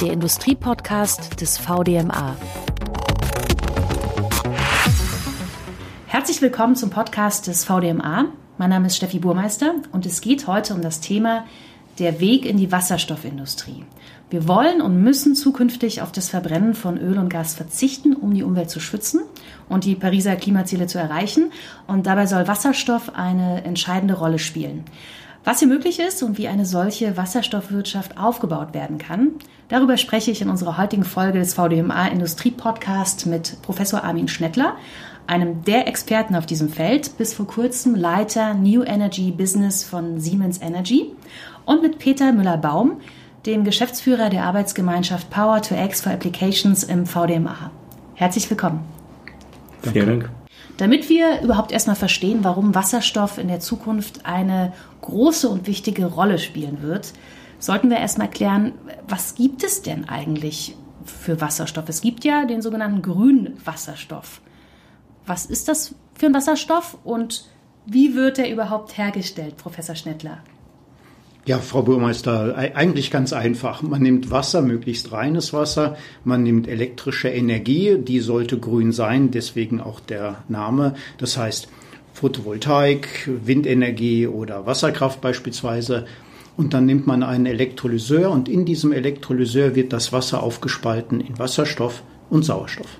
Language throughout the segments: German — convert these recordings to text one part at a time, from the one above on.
der Industriepodcast des VDMA. Herzlich willkommen zum Podcast des VDMA. Mein Name ist Steffi Burmeister und es geht heute um das Thema der Weg in die Wasserstoffindustrie. Wir wollen und müssen zukünftig auf das Verbrennen von Öl und Gas verzichten, um die Umwelt zu schützen und die Pariser Klimaziele zu erreichen. Und dabei soll Wasserstoff eine entscheidende Rolle spielen. Was hier möglich ist und wie eine solche Wasserstoffwirtschaft aufgebaut werden kann, darüber spreche ich in unserer heutigen Folge des VDMA Industrie Podcast mit Professor Armin Schnettler, einem der Experten auf diesem Feld, bis vor kurzem Leiter New Energy Business von Siemens Energy und mit Peter Müller-Baum, dem Geschäftsführer der Arbeitsgemeinschaft Power to X for Applications im VDMA. Herzlich willkommen. Vielen Dank. Damit wir überhaupt erstmal verstehen, warum Wasserstoff in der Zukunft eine große und wichtige Rolle spielen wird, sollten wir erstmal klären, was gibt es denn eigentlich für Wasserstoff? Es gibt ja den sogenannten grünen Wasserstoff. Was ist das für ein Wasserstoff und wie wird er überhaupt hergestellt, Professor Schnettler? Ja, Frau Burmeister, eigentlich ganz einfach. Man nimmt Wasser, möglichst reines Wasser, man nimmt elektrische Energie, die sollte grün sein, deswegen auch der Name. Das heißt Photovoltaik, Windenergie oder Wasserkraft beispielsweise. Und dann nimmt man einen Elektrolyseur und in diesem Elektrolyseur wird das Wasser aufgespalten in Wasserstoff und Sauerstoff.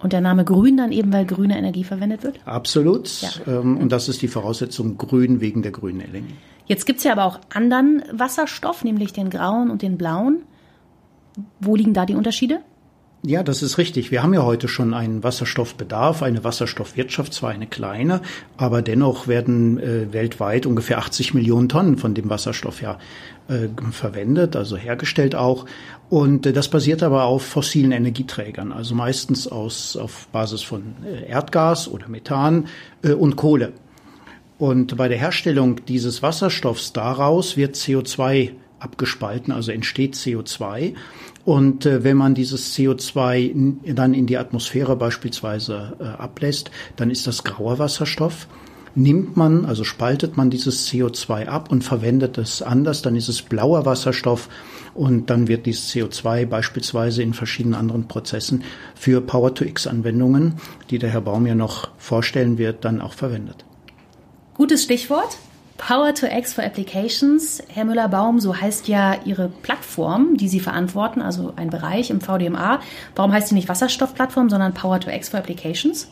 Und der Name Grün dann eben, weil grüne Energie verwendet wird? Absolut. Ja. Ähm, und das ist die Voraussetzung Grün wegen der grünen Energie. Jetzt gibt es ja aber auch anderen Wasserstoff, nämlich den grauen und den blauen. Wo liegen da die Unterschiede? Ja, das ist richtig. Wir haben ja heute schon einen Wasserstoffbedarf, eine Wasserstoffwirtschaft, zwar eine kleine, aber dennoch werden äh, weltweit ungefähr 80 Millionen Tonnen von dem Wasserstoff ja äh, verwendet, also hergestellt auch. Und äh, das basiert aber auf fossilen Energieträgern, also meistens aus, auf Basis von äh, Erdgas oder Methan äh, und Kohle. Und bei der Herstellung dieses Wasserstoffs daraus wird CO2 abgespalten, also entsteht CO2. Und äh, wenn man dieses CO2 dann in die Atmosphäre beispielsweise äh, ablässt, dann ist das grauer Wasserstoff. Nimmt man, also spaltet man dieses CO2 ab und verwendet es anders, dann ist es blauer Wasserstoff und dann wird dieses CO2 beispielsweise in verschiedenen anderen Prozessen für Power-to-X-Anwendungen, die der Herr Baum ja noch vorstellen wird, dann auch verwendet. Gutes Stichwort. Power to X for Applications. Herr Müller-Baum, so heißt ja Ihre Plattform, die Sie verantworten, also ein Bereich im VDMA. Warum heißt sie nicht Wasserstoffplattform, sondern Power to X for Applications?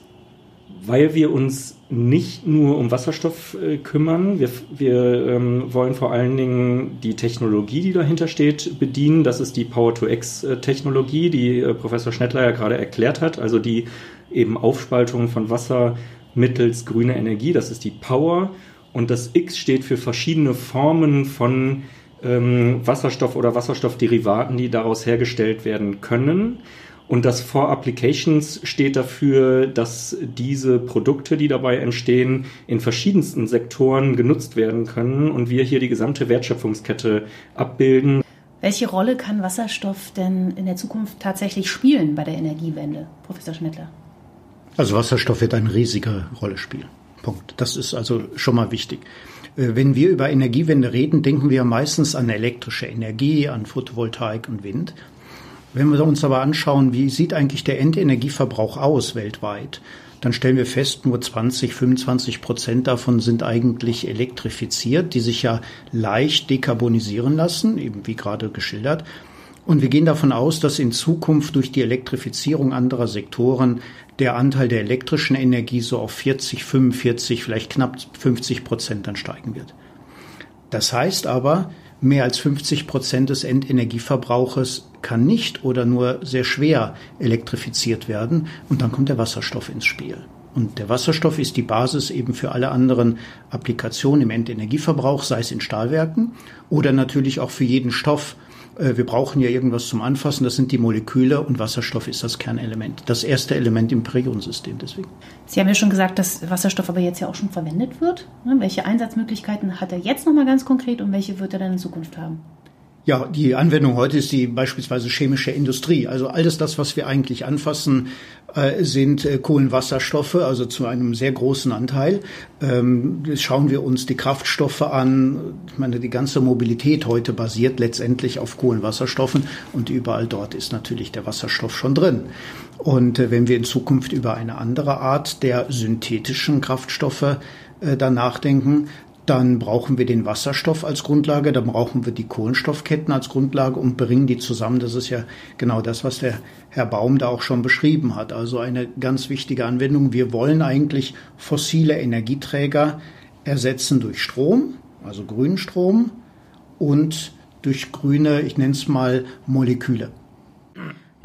Weil wir uns nicht nur um Wasserstoff äh, kümmern. Wir, wir ähm, wollen vor allen Dingen die Technologie, die dahinter steht, bedienen. Das ist die Power-to-X-Technologie, die äh, Professor Schnettler ja gerade erklärt hat. Also die eben Aufspaltung von Wasser mittels grüner Energie. Das ist die Power. Und das X steht für verschiedene Formen von ähm, Wasserstoff oder Wasserstoffderivaten, die daraus hergestellt werden können. Und das For Applications steht dafür, dass diese Produkte, die dabei entstehen, in verschiedensten Sektoren genutzt werden können und wir hier die gesamte Wertschöpfungskette abbilden. Welche Rolle kann Wasserstoff denn in der Zukunft tatsächlich spielen bei der Energiewende, Professor Schmittler? Also Wasserstoff wird eine riesige Rolle spielen. Punkt. Das ist also schon mal wichtig. Äh, wenn wir über Energiewende reden, denken wir meistens an elektrische Energie, an Photovoltaik und Wind. Wenn wir uns aber anschauen, wie sieht eigentlich der Endenergieverbrauch aus weltweit, dann stellen wir fest, nur 20, 25 Prozent davon sind eigentlich elektrifiziert, die sich ja leicht dekarbonisieren lassen, eben wie gerade geschildert. Und wir gehen davon aus, dass in Zukunft durch die Elektrifizierung anderer Sektoren der Anteil der elektrischen Energie so auf 40, 45, vielleicht knapp 50 Prozent dann steigen wird. Das heißt aber, mehr als 50 Prozent des Endenergieverbrauches kann nicht oder nur sehr schwer elektrifiziert werden und dann kommt der Wasserstoff ins Spiel. Und der Wasserstoff ist die Basis eben für alle anderen Applikationen im Endenergieverbrauch, sei es in Stahlwerken oder natürlich auch für jeden Stoff, äh, wir brauchen ja irgendwas zum Anfassen, das sind die Moleküle und Wasserstoff ist das Kernelement. Das erste Element im Periodensystem deswegen. Sie haben ja schon gesagt, dass Wasserstoff aber jetzt ja auch schon verwendet wird. Ne, welche Einsatzmöglichkeiten hat er jetzt nochmal ganz konkret und welche wird er dann in Zukunft haben? Ja, die Anwendung heute ist die beispielsweise chemische Industrie. Also alles das, was wir eigentlich anfassen, äh, sind äh, Kohlenwasserstoffe, also zu einem sehr großen Anteil. Ähm, schauen wir uns die Kraftstoffe an. Ich meine, die ganze Mobilität heute basiert letztendlich auf Kohlenwasserstoffen und überall dort ist natürlich der Wasserstoff schon drin. Und äh, wenn wir in Zukunft über eine andere Art der synthetischen Kraftstoffe dann nachdenken, dann brauchen wir den Wasserstoff als Grundlage, dann brauchen wir die Kohlenstoffketten als Grundlage und bringen die zusammen. Das ist ja genau das, was der Herr Baum da auch schon beschrieben hat. Also eine ganz wichtige Anwendung. Wir wollen eigentlich fossile Energieträger ersetzen durch Strom, also grünen Strom und durch grüne, ich nenne es mal Moleküle.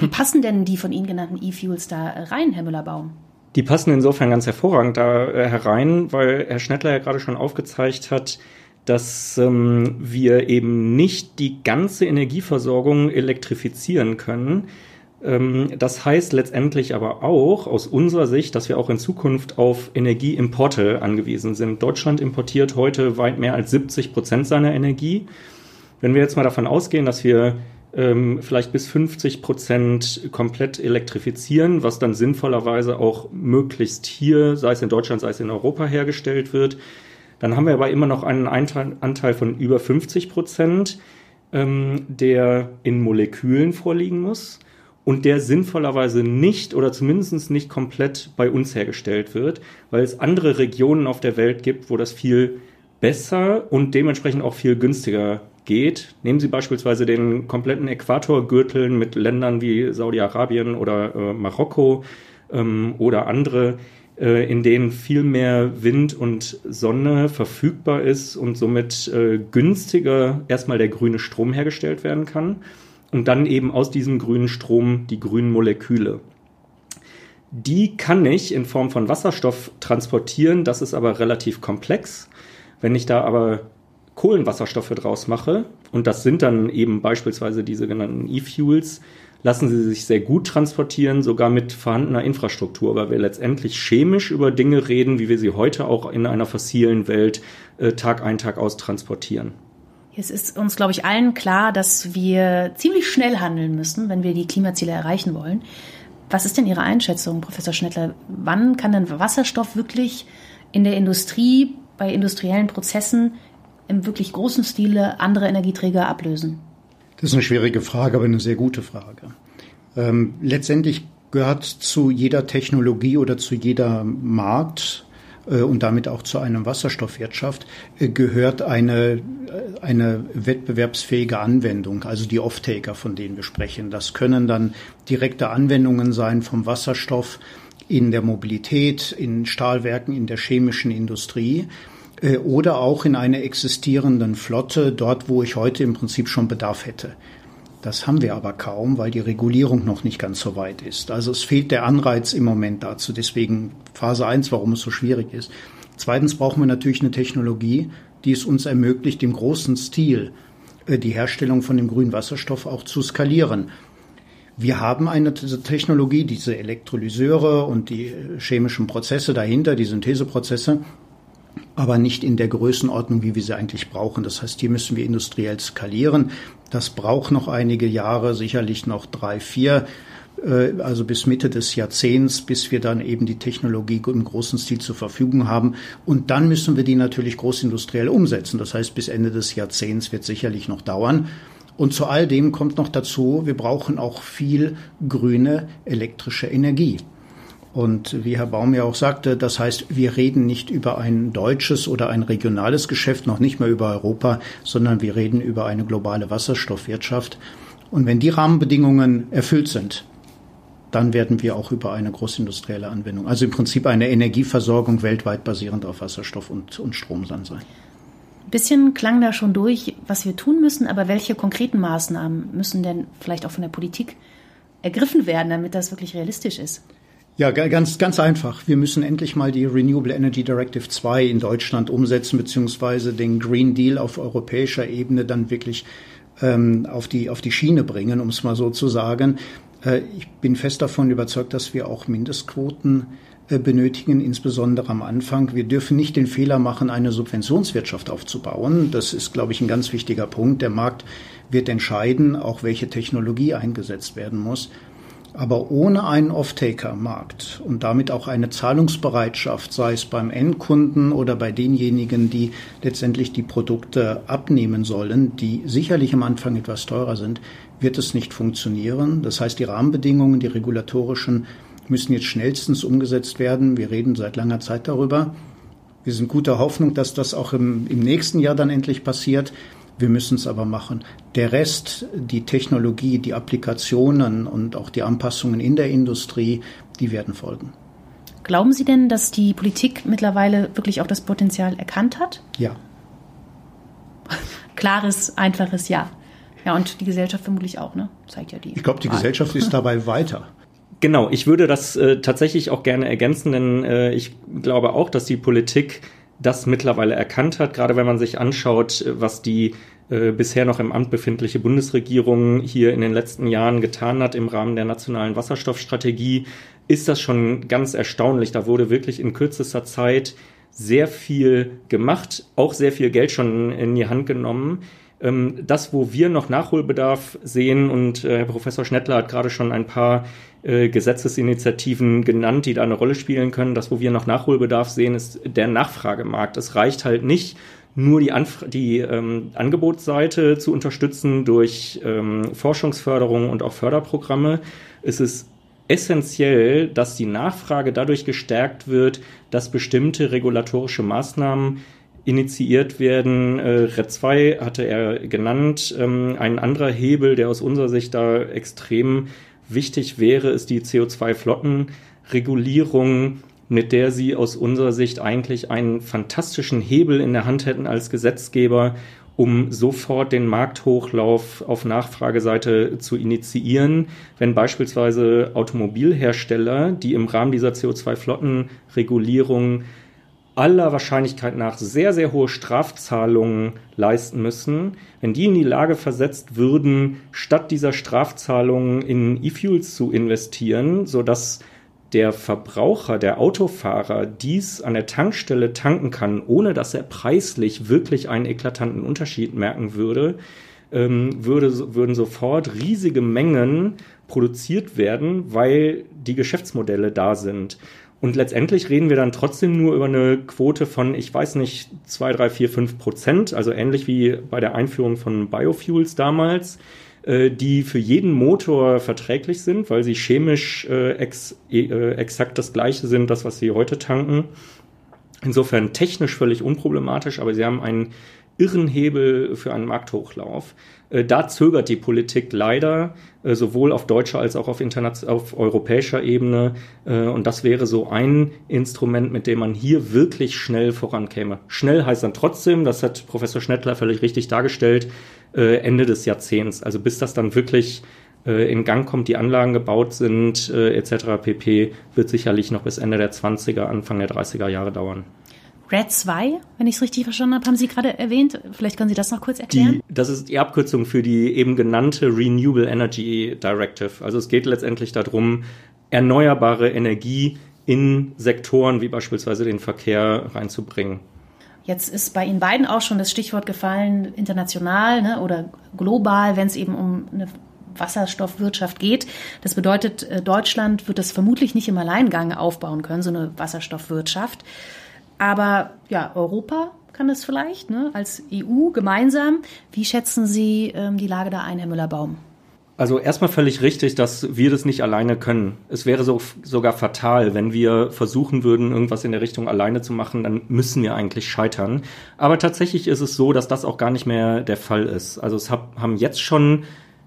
Passen denn die von Ihnen genannten E-Fuels da rein, Herr Müller-Baum? Die passen insofern ganz hervorragend da äh, herein, weil Herr Schnettler ja gerade schon aufgezeigt hat, dass ähm, wir eben nicht die ganze Energieversorgung elektrifizieren können. Ähm, das heißt letztendlich aber auch aus unserer Sicht, dass wir auch in Zukunft auf Energieimporte angewiesen sind. Deutschland importiert heute weit mehr als 70 Prozent seiner Energie. Wenn wir jetzt mal davon ausgehen, dass wir ähm, vielleicht bis 50 Prozent komplett elektrifizieren, was dann sinnvollerweise auch möglichst hier, sei es in Deutschland, sei es in Europa hergestellt wird. Dann haben wir aber immer noch einen Anteil von über 50 Prozent, ähm, der in Molekülen vorliegen muss und der sinnvollerweise nicht oder zumindest nicht komplett bei uns hergestellt wird, weil es andere Regionen auf der Welt gibt, wo das viel besser und dementsprechend auch viel günstiger geht. Nehmen Sie beispielsweise den kompletten Äquatorgürtel mit Ländern wie Saudi-Arabien oder äh, Marokko ähm, oder andere, äh, in denen viel mehr Wind und Sonne verfügbar ist und somit äh, günstiger erstmal der grüne Strom hergestellt werden kann und dann eben aus diesem grünen Strom die grünen Moleküle. Die kann ich in Form von Wasserstoff transportieren, das ist aber relativ komplex. Wenn ich da aber Kohlenwasserstoffe draus mache, und das sind dann eben beispielsweise diese genannten E-Fuels, lassen sie sich sehr gut transportieren, sogar mit vorhandener Infrastruktur, weil wir letztendlich chemisch über Dinge reden, wie wir sie heute auch in einer fossilen Welt äh, Tag ein, Tag aus transportieren. Es ist uns, glaube ich, allen klar, dass wir ziemlich schnell handeln müssen, wenn wir die Klimaziele erreichen wollen. Was ist denn Ihre Einschätzung, Professor Schnettler? Wann kann denn Wasserstoff wirklich in der Industrie, bei industriellen Prozessen im wirklich großen Stile andere Energieträger ablösen? Das ist eine schwierige Frage, aber eine sehr gute Frage. Ähm, letztendlich gehört zu jeder Technologie oder zu jeder Markt äh, und damit auch zu einer Wasserstoffwirtschaft äh, gehört eine, äh, eine wettbewerbsfähige Anwendung, also die Off-Taker, von denen wir sprechen. Das können dann direkte Anwendungen sein vom Wasserstoff in der Mobilität, in Stahlwerken, in der chemischen Industrie. Äh, oder auch in einer existierenden Flotte, dort wo ich heute im Prinzip schon Bedarf hätte. Das haben wir aber kaum, weil die Regulierung noch nicht ganz so weit ist. Also es fehlt der Anreiz im Moment dazu. Deswegen Phase 1, warum es so schwierig ist. Zweitens brauchen wir natürlich eine Technologie, die es uns ermöglicht, im großen Stil äh, die Herstellung von dem grünen Wasserstoff auch zu skalieren. Wir haben eine Technologie, diese Elektrolyseure und die äh, chemischen Prozesse dahinter, die Syntheseprozesse, aber nicht in der Größenordnung, wie wir sie eigentlich brauchen. Das heißt, hier müssen wir industriell skalieren. Das braucht noch einige Jahre, sicherlich noch drei, vier, äh, also bis Mitte des Jahrzehnts, bis wir dann eben die Technologie im großen Stil zur Verfügung haben. Und dann müssen wir die natürlich großindustriell umsetzen. Das heißt, bis Ende des Jahrzehnts wird sicherlich noch dauern. Und zu all dem kommt noch dazu, wir brauchen auch viel grüne elektrische Energie. Und wie Herr Baum ja auch sagte, das heißt, wir reden nicht über ein deutsches oder ein regionales Geschäft, noch nicht mehr über Europa, sondern wir reden über eine globale Wasserstoffwirtschaft. Und wenn die Rahmenbedingungen erfüllt sind, dann werden wir auch über eine großindustrielle Anwendung, also im Prinzip eine Energieversorgung weltweit basierend auf Wasserstoff und, und Strom dann sein. Ein bisschen klang da schon durch, was wir tun müssen, aber welche konkreten Maßnahmen müssen denn vielleicht auch von der Politik ergriffen werden, damit das wirklich realistisch ist? Ja, ganz, ganz einfach. Wir müssen endlich mal die Renewable Energy Directive 2 in Deutschland umsetzen, beziehungsweise den Green Deal auf europäischer Ebene dann wirklich ähm, auf, die, auf die Schiene bringen, um es mal so zu sagen. Äh, ich bin fest davon überzeugt, dass wir auch Mindestquoten benötigen, insbesondere am Anfang. Wir dürfen nicht den Fehler machen, eine Subventionswirtschaft aufzubauen. Das ist, glaube ich, ein ganz wichtiger Punkt. Der Markt wird entscheiden, auch welche Technologie eingesetzt werden muss. Aber ohne einen Off-Taker-Markt und damit auch eine Zahlungsbereitschaft, sei es beim Endkunden oder bei denjenigen, die letztendlich die Produkte abnehmen sollen, die sicherlich am Anfang etwas teurer sind, wird es nicht funktionieren. Das heißt, die Rahmenbedingungen, die regulatorischen, müssen jetzt schnellstens umgesetzt werden. Wir reden seit langer Zeit darüber. Wir sind guter Hoffnung, dass das auch im, im nächsten Jahr dann endlich passiert. Wir müssen es aber machen. Der Rest, die Technologie, die Applikationen und auch die Anpassungen in der Industrie, die werden folgen. Glauben Sie denn, dass die Politik mittlerweile wirklich auch das Potenzial erkannt hat? Ja. Klares, einfaches Ja. Ja, und die Gesellschaft vermutlich auch, ne? Zeigt ja die. Ich glaube, die Gesellschaft ist dabei weiter. Genau, ich würde das äh, tatsächlich auch gerne ergänzen, denn äh, ich glaube auch, dass die Politik das mittlerweile erkannt hat, gerade wenn man sich anschaut, was die äh, bisher noch im Amt befindliche Bundesregierung hier in den letzten Jahren getan hat im Rahmen der nationalen Wasserstoffstrategie, ist das schon ganz erstaunlich. Da wurde wirklich in kürzester Zeit sehr viel gemacht, auch sehr viel Geld schon in die Hand genommen. Ähm, das, wo wir noch Nachholbedarf sehen, und äh, Herr Professor Schnettler hat gerade schon ein paar äh, Gesetzesinitiativen genannt, die da eine Rolle spielen können. Das, wo wir noch Nachholbedarf sehen, ist der Nachfragemarkt. Es reicht halt nicht, nur die, Anf die ähm, Angebotsseite zu unterstützen durch ähm, Forschungsförderung und auch Förderprogramme. Es ist essentiell, dass die Nachfrage dadurch gestärkt wird, dass bestimmte regulatorische Maßnahmen initiiert werden. Äh, RED 2 hatte er genannt. Ähm, ein anderer Hebel, der aus unserer Sicht da extrem wichtig wäre, ist die CO2-Flottenregulierung, mit der sie aus unserer Sicht eigentlich einen fantastischen Hebel in der Hand hätten als Gesetzgeber, um sofort den Markthochlauf auf Nachfrageseite zu initiieren, wenn beispielsweise Automobilhersteller, die im Rahmen dieser CO2-Flottenregulierung aller Wahrscheinlichkeit nach sehr, sehr hohe Strafzahlungen leisten müssen, wenn die in die Lage versetzt würden, statt dieser Strafzahlungen in E-Fuels zu investieren, sodass der Verbraucher, der Autofahrer dies an der Tankstelle tanken kann, ohne dass er preislich wirklich einen eklatanten Unterschied merken würde, ähm, würde, würden sofort riesige Mengen produziert werden, weil die Geschäftsmodelle da sind. Und letztendlich reden wir dann trotzdem nur über eine Quote von, ich weiß nicht, zwei, drei, vier, fünf Prozent, also ähnlich wie bei der Einführung von Biofuels damals, äh, die für jeden Motor verträglich sind, weil sie chemisch äh, ex, äh, exakt das gleiche sind, das, was sie heute tanken. Insofern technisch völlig unproblematisch, aber sie haben einen irren Hebel für einen Markthochlauf. Äh, da zögert die Politik leider, äh, sowohl auf deutscher als auch auf, auf europäischer Ebene. Äh, und das wäre so ein Instrument, mit dem man hier wirklich schnell vorankäme. Schnell heißt dann trotzdem, das hat Professor Schnettler völlig richtig dargestellt, Ende des Jahrzehnts. Also bis das dann wirklich in Gang kommt, die Anlagen gebaut sind, etc. pp, wird sicherlich noch bis Ende der 20er, Anfang der 30er Jahre dauern. RED 2, wenn ich es richtig verstanden habe, haben Sie gerade erwähnt. Vielleicht können Sie das noch kurz erklären. Die, das ist die Abkürzung für die eben genannte Renewable Energy Directive. Also es geht letztendlich darum, erneuerbare Energie in Sektoren wie beispielsweise den Verkehr reinzubringen. Jetzt ist bei Ihnen beiden auch schon das Stichwort gefallen, international ne, oder global, wenn es eben um eine Wasserstoffwirtschaft geht. Das bedeutet, äh, Deutschland wird das vermutlich nicht im Alleingang aufbauen können, so eine Wasserstoffwirtschaft. Aber ja, Europa kann es vielleicht, ne, als EU gemeinsam. Wie schätzen Sie ähm, die Lage da ein, Herr Müller-Baum? Also erstmal völlig richtig, dass wir das nicht alleine können. Es wäre so, sogar fatal, wenn wir versuchen würden, irgendwas in der Richtung alleine zu machen, dann müssen wir eigentlich scheitern. Aber tatsächlich ist es so, dass das auch gar nicht mehr der Fall ist. Also es hab, haben jetzt schon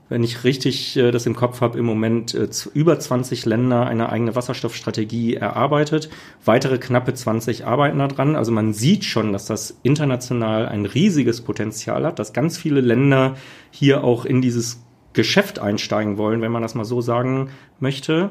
wenn ich richtig äh, das im Kopf habe, im Moment äh, über 20 Länder eine eigene Wasserstoffstrategie erarbeitet. Weitere knappe 20 arbeiten daran. Also man sieht schon, dass das international ein riesiges Potenzial hat, dass ganz viele Länder hier auch in dieses Geschäft einsteigen wollen, wenn man das mal so sagen möchte.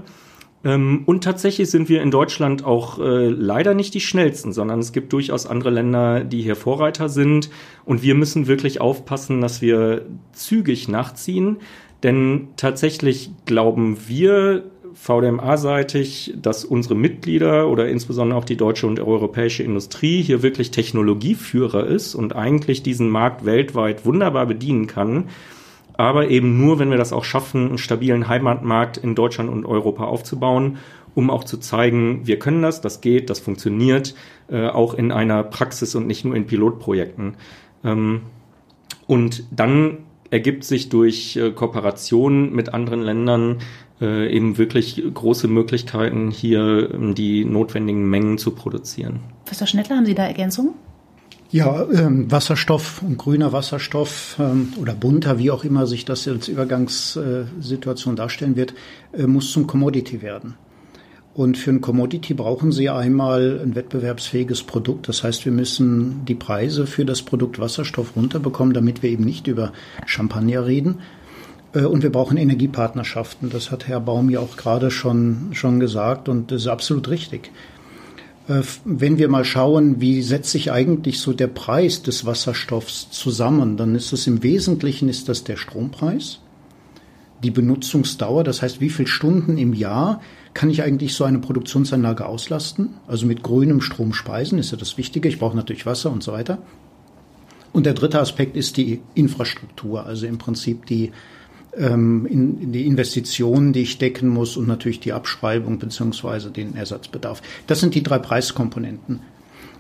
Ähm, und tatsächlich sind wir in Deutschland auch äh, leider nicht die schnellsten, sondern es gibt durchaus andere Länder, die hier Vorreiter sind. Und wir müssen wirklich aufpassen, dass wir zügig nachziehen. Denn tatsächlich glauben wir, VDMA-seitig, dass unsere Mitglieder oder insbesondere auch die deutsche und europäische Industrie hier wirklich Technologieführer ist und eigentlich diesen Markt weltweit wunderbar bedienen kann. Aber eben nur, wenn wir das auch schaffen, einen stabilen Heimatmarkt in Deutschland und Europa aufzubauen, um auch zu zeigen, wir können das, das geht, das funktioniert, äh, auch in einer Praxis und nicht nur in Pilotprojekten. Ähm, und dann ergibt sich durch äh, Kooperation mit anderen Ländern äh, eben wirklich große Möglichkeiten, hier ähm, die notwendigen Mengen zu produzieren. Professor Schnettler, haben Sie da Ergänzungen? Ja, ähm, Wasserstoff und grüner Wasserstoff ähm, oder bunter, wie auch immer sich das als Übergangssituation darstellen wird, äh, muss zum Commodity werden. Und für ein Commodity brauchen Sie einmal ein wettbewerbsfähiges Produkt. Das heißt, wir müssen die Preise für das Produkt Wasserstoff runterbekommen, damit wir eben nicht über Champagner reden. Äh, und wir brauchen Energiepartnerschaften. Das hat Herr Baum ja auch gerade schon, schon gesagt und das ist absolut richtig. Äh, wenn wir mal schauen, wie setzt sich eigentlich so der Preis des Wasserstoffs zusammen, dann ist es im Wesentlichen ist das der Strompreis, die Benutzungsdauer, das heißt, wie viele Stunden im Jahr kann ich eigentlich so eine Produktionsanlage auslasten? Also mit grünem Strom speisen ist ja das Wichtige. Ich brauche natürlich Wasser und so weiter. Und der dritte Aspekt ist die Infrastruktur, also im Prinzip die, ähm, in, die Investitionen, die ich decken muss und natürlich die Abschreibung beziehungsweise den Ersatzbedarf. Das sind die drei Preiskomponenten.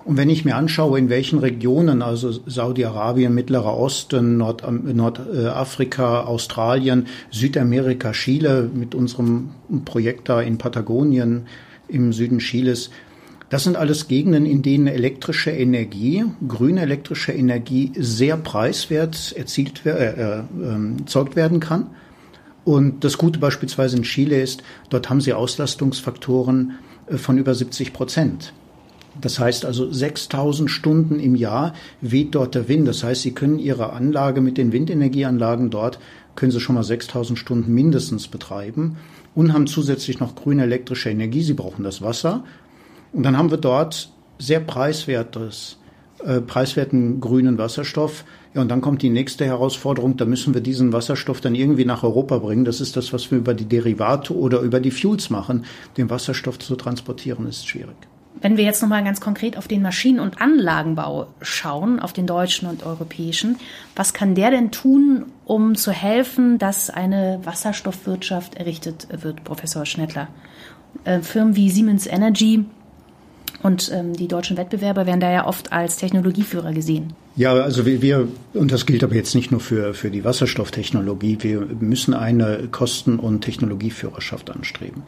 Und wenn ich mir anschaue, in welchen Regionen, also Saudi-Arabien, Mittlerer Osten, Nord Nordafrika, Australien, Südamerika, Chile mit unserem Projekt da in Patagonien im Süden Chiles, das sind alles Gegenden, in denen elektrische Energie, grüne elektrische Energie sehr preiswert erzielt, äh, äh, ähm, erzeugt werden kann. Und das Gute beispielsweise in Chile ist, dort haben sie Auslastungsfaktoren äh, von über 70 Prozent. Das heißt also 6000 Stunden im Jahr weht dort der Wind. Das heißt, Sie können Ihre Anlage mit den Windenergieanlagen dort, können Sie schon mal 6000 Stunden mindestens betreiben und haben zusätzlich noch grüne elektrische Energie. Sie brauchen das Wasser. Und dann haben wir dort sehr preiswertes, äh, preiswerten grünen Wasserstoff. Ja, und dann kommt die nächste Herausforderung. Da müssen wir diesen Wasserstoff dann irgendwie nach Europa bringen. Das ist das, was wir über die Derivate oder über die Fuels machen. Den Wasserstoff zu transportieren ist schwierig. Wenn wir jetzt nochmal ganz konkret auf den Maschinen- und Anlagenbau schauen, auf den deutschen und europäischen, was kann der denn tun, um zu helfen, dass eine Wasserstoffwirtschaft errichtet wird, Professor Schnettler? Äh, Firmen wie Siemens Energy und ähm, die deutschen Wettbewerber werden da ja oft als Technologieführer gesehen. Ja, also wir, wir, und das gilt aber jetzt nicht nur für, für die Wasserstofftechnologie, wir müssen eine Kosten- und Technologieführerschaft anstreben.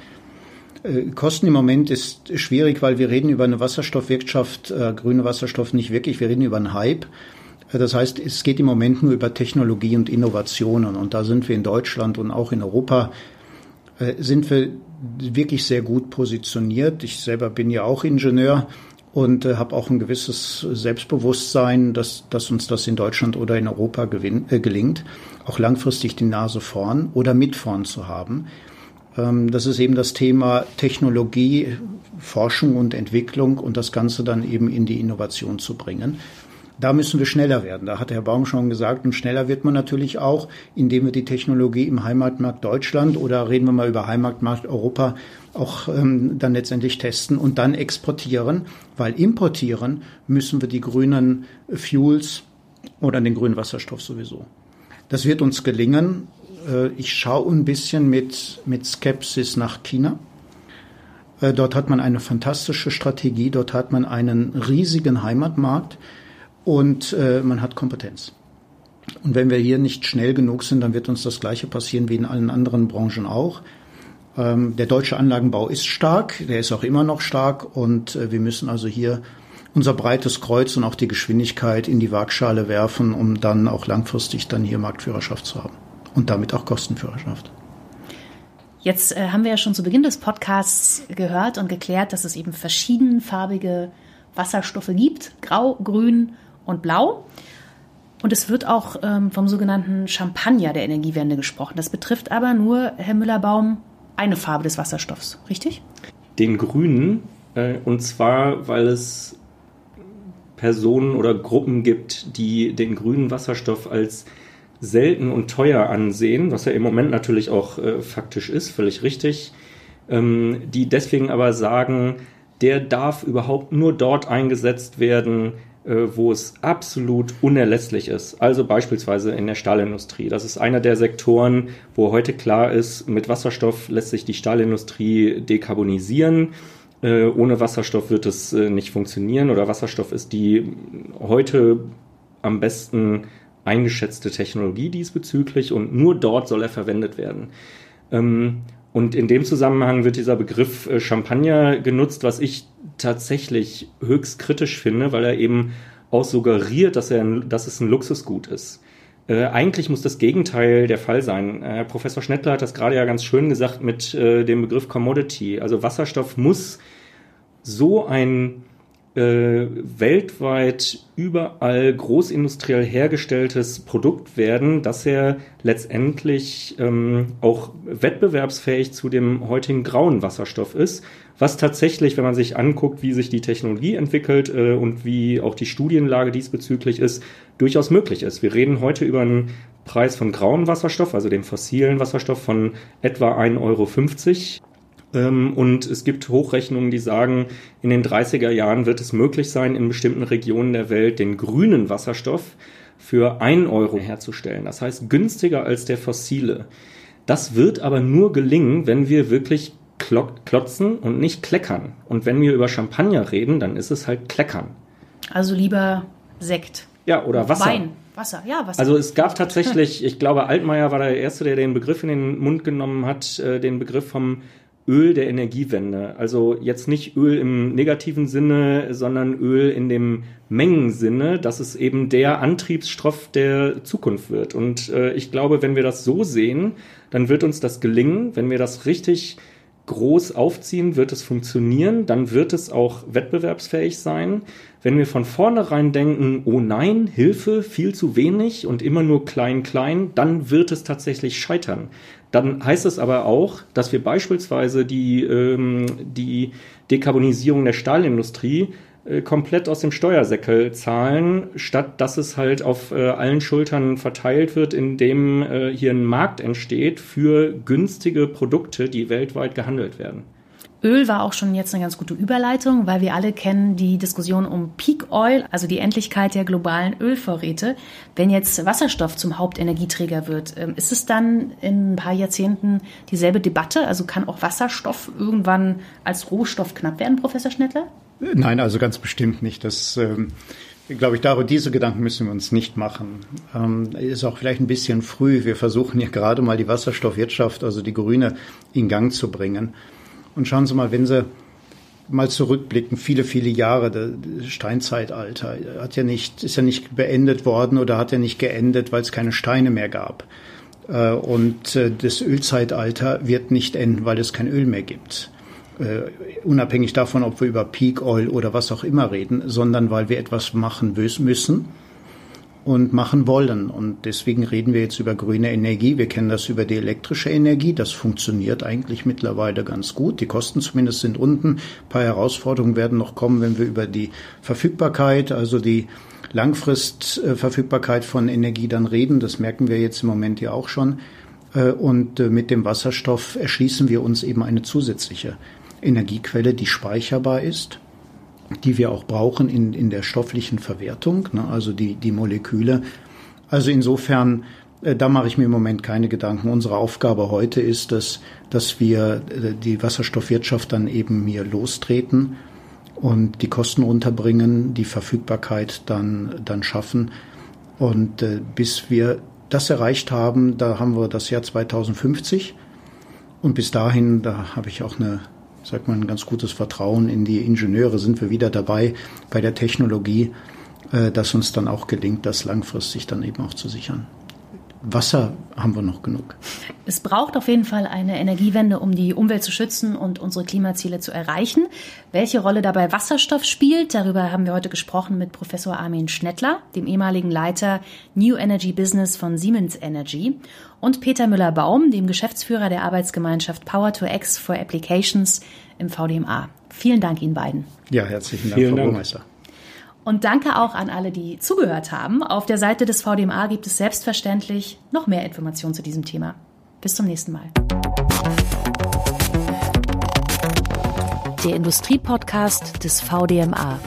Äh, Kosten im Moment ist schwierig, weil wir reden über eine Wasserstoffwirtschaft, äh, grüne Wasserstoff nicht wirklich, wir reden über einen Hype. Äh, das heißt, es geht im Moment nur über Technologie und Innovationen und da sind wir in Deutschland und auch in Europa sind wir wirklich sehr gut positioniert. Ich selber bin ja auch Ingenieur und äh, habe auch ein gewisses Selbstbewusstsein, dass, dass uns das in Deutschland oder in Europa gewinnt, äh, gelingt, auch langfristig die Nase vorn oder mit vorn zu haben. Ähm, das ist eben das Thema Technologie, Forschung und Entwicklung und das Ganze dann eben in die Innovation zu bringen. Da müssen wir schneller werden. Da hat Herr Baum schon gesagt, und schneller wird man natürlich auch, indem wir die Technologie im Heimatmarkt Deutschland oder reden wir mal über Heimatmarkt Europa auch ähm, dann letztendlich testen und dann exportieren, weil importieren müssen wir die grünen Fuels oder den grünen Wasserstoff sowieso. Das wird uns gelingen. Äh, ich schaue ein bisschen mit, mit Skepsis nach China. Äh, dort hat man eine fantastische Strategie, dort hat man einen riesigen Heimatmarkt und äh, man hat Kompetenz. Und wenn wir hier nicht schnell genug sind, dann wird uns das Gleiche passieren wie in allen anderen Branchen auch. Ähm, der deutsche Anlagenbau ist stark, der ist auch immer noch stark und wir müssen also hier unser breites Kreuz und auch die Geschwindigkeit in die Waagschale werfen, um dann auch langfristig dann hier Marktführerschaft zu haben und damit auch Kostenführerschaft. Jetzt äh, haben wir ja schon zu Beginn des Podcasts gehört und geklärt, dass es eben verschiedenfarbige Wasserstoffe gibt, grau, grün und blau. Und es wird auch ähm, vom sogenannten Champagner der Energiewende gesprochen. Das betrifft aber nur, Herr Müller-Baum, eine Farbe des Wasserstoffs, richtig? Den grünen, äh, und zwar, weil es Personen oder Gruppen gibt, die den grünen Wasserstoff als selten und teuer ansehen, was ja im Moment natürlich auch äh, faktisch ist, völlig richtig. ähm, die deswegen aber sagen, der darf überhaupt nur dort eingesetzt werden, wo es absolut unerlässlich ist. Also beispielsweise in der Stahlindustrie. Das ist einer der Sektoren, wo heute klar ist, mit Wasserstoff lässt sich die Stahlindustrie dekarbonisieren. Äh, ohne Wasserstoff wird es äh, nicht funktionieren oder Wasserstoff ist die heute am besten eingeschätzte Technologie diesbezüglich und nur dort soll er verwendet werden. Ähm, und in dem Zusammenhang wird dieser Begriff äh, Champagner genutzt, was ich tatsächlich höchst kritisch finde, weil er eben auch suggeriert, dass, er, dass es ein Luxusgut ist. Äh, eigentlich muss das Gegenteil der Fall sein. Äh, Professor Schnettler hat das gerade ja ganz schön gesagt mit äh, dem Begriff Commodity. Also Wasserstoff muss so ein äh, weltweit überall großindustriell hergestelltes Produkt werden, dass er letztendlich ähm, auch wettbewerbsfähig zu dem heutigen grauen Wasserstoff ist, was tatsächlich, wenn man sich anguckt, wie sich die Technologie entwickelt äh, und wie auch die Studienlage diesbezüglich ist, durchaus möglich ist. Wir reden heute über einen Preis von grauen Wasserstoff, also dem fossilen Wasserstoff von etwa 1,50 Euro ähm, und es gibt Hochrechnungen, die sagen, in den 30er Jahren wird es möglich sein, in bestimmten Regionen der Welt den grünen Wasserstoff für 1 Euro herzustellen. Das heißt günstiger als der fossile. Das wird aber nur gelingen, wenn wir wirklich klotzen und nicht kleckern. Und wenn wir über Champagner reden, dann ist es halt kleckern. Also lieber Sekt. Ja, oder Wasser. Wein. Wasser, ja, Wasser. Also es gab tatsächlich, ich glaube, Altmaier war der Erste, der den Begriff in den Mund genommen hat, äh, den Begriff vom Öl der Energiewende. Also jetzt nicht Öl im negativen Sinne, sondern Öl in dem Mengensinne, dass es eben der Antriebsstoff der Zukunft wird. Und äh, ich glaube, wenn wir das so sehen, dann wird uns das gelingen. Wenn wir das richtig groß aufziehen, wird es funktionieren, dann wird es auch wettbewerbsfähig sein. Wenn wir von vornherein denken, oh nein, Hilfe, viel zu wenig und immer nur klein, klein, dann wird es tatsächlich scheitern. Dann heißt es aber auch, dass wir beispielsweise die, ähm, die Dekarbonisierung der Stahlindustrie komplett aus dem Steuersäckel zahlen, statt dass es halt auf äh, allen Schultern verteilt wird, indem äh, hier ein Markt entsteht für günstige Produkte, die weltweit gehandelt werden. Öl war auch schon jetzt eine ganz gute Überleitung, weil wir alle kennen die Diskussion um Peak Oil, also die Endlichkeit der globalen Ölvorräte. Wenn jetzt Wasserstoff zum Hauptenergieträger wird, ähm, ist es dann in ein paar Jahrzehnten dieselbe Debatte? Also kann auch Wasserstoff irgendwann als Rohstoff knapp werden, Professor Schnettler? Nein, also ganz bestimmt nicht. Das ähm glaube ich, darüber, diese Gedanken müssen wir uns nicht machen. Ähm, ist auch vielleicht ein bisschen früh. Wir versuchen ja gerade mal die Wasserstoffwirtschaft, also die grüne, in Gang zu bringen. Und schauen Sie mal, wenn Sie mal zurückblicken, viele, viele Jahre, das Steinzeitalter hat ja nicht, ist ja nicht beendet worden oder hat ja nicht geendet, weil es keine Steine mehr gab. Äh, und äh, das Ölzeitalter wird nicht enden, weil es kein Öl mehr gibt. Uh, unabhängig davon, ob wir über Peak Oil oder was auch immer reden, sondern weil wir etwas machen müssen, und machen wollen. Und deswegen reden wir jetzt über grüne Energie. Wir kennen das über die elektrische Energie. Das funktioniert eigentlich mittlerweile ganz gut. Die Kosten zumindest sind unten. Ein paar Herausforderungen werden noch kommen, wenn wir über die Verfügbarkeit, also die Langfristverfügbarkeit von Energie dann reden. Das merken wir jetzt im Moment ja auch schon. Äh, und äh, mit dem Wasserstoff erschließen wir uns eben eine zusätzliche Energiequelle, die speicherbar ist die wir auch brauchen in, in der stofflichen Verwertung, ne, also die, die Moleküle. Also insofern, äh, da mache ich mir im Moment keine Gedanken. Unsere Aufgabe heute ist, dass, dass wir äh, die Wasserstoffwirtschaft dann eben hier lostreten und die Kosten runterbringen, die Verfügbarkeit dann, dann schaffen. Und äh, bis wir das erreicht haben, da haben wir das Jahr 2050. Und bis dahin, da habe ich auch eine sagt man, ein ganz gutes Vertrauen in die Ingenieure. Sind wir wieder dabei bei der Technologie, äh, dass uns dann auch gelingt, das langfristig dann eben auch zu sichern. Wasser haben wir noch genug. Es braucht auf jeden Fall eine Energiewende, um die Umwelt zu schützen und unsere Klimaziele zu erreichen. Welche Rolle dabei Wasserstoff spielt, darüber haben wir heute gesprochen mit Professor Armin Schnettler, dem ehemaligen Leiter New Energy Business von Siemens Energy, und Peter Müller-Baum, dem Geschäftsführer der Arbeitsgemeinschaft Power to X for Applications im VDMA. Vielen Dank Ihnen beiden. Ja, herzlichen Dank, Vielen Frau Burmeister. Und danke auch an alle, die zugehört haben. Auf der Seite des VDMA gibt es selbstverständlich noch mehr Informationen zu diesem Thema. Bis zum nächsten Mal. der Industriepodcast des VDMA.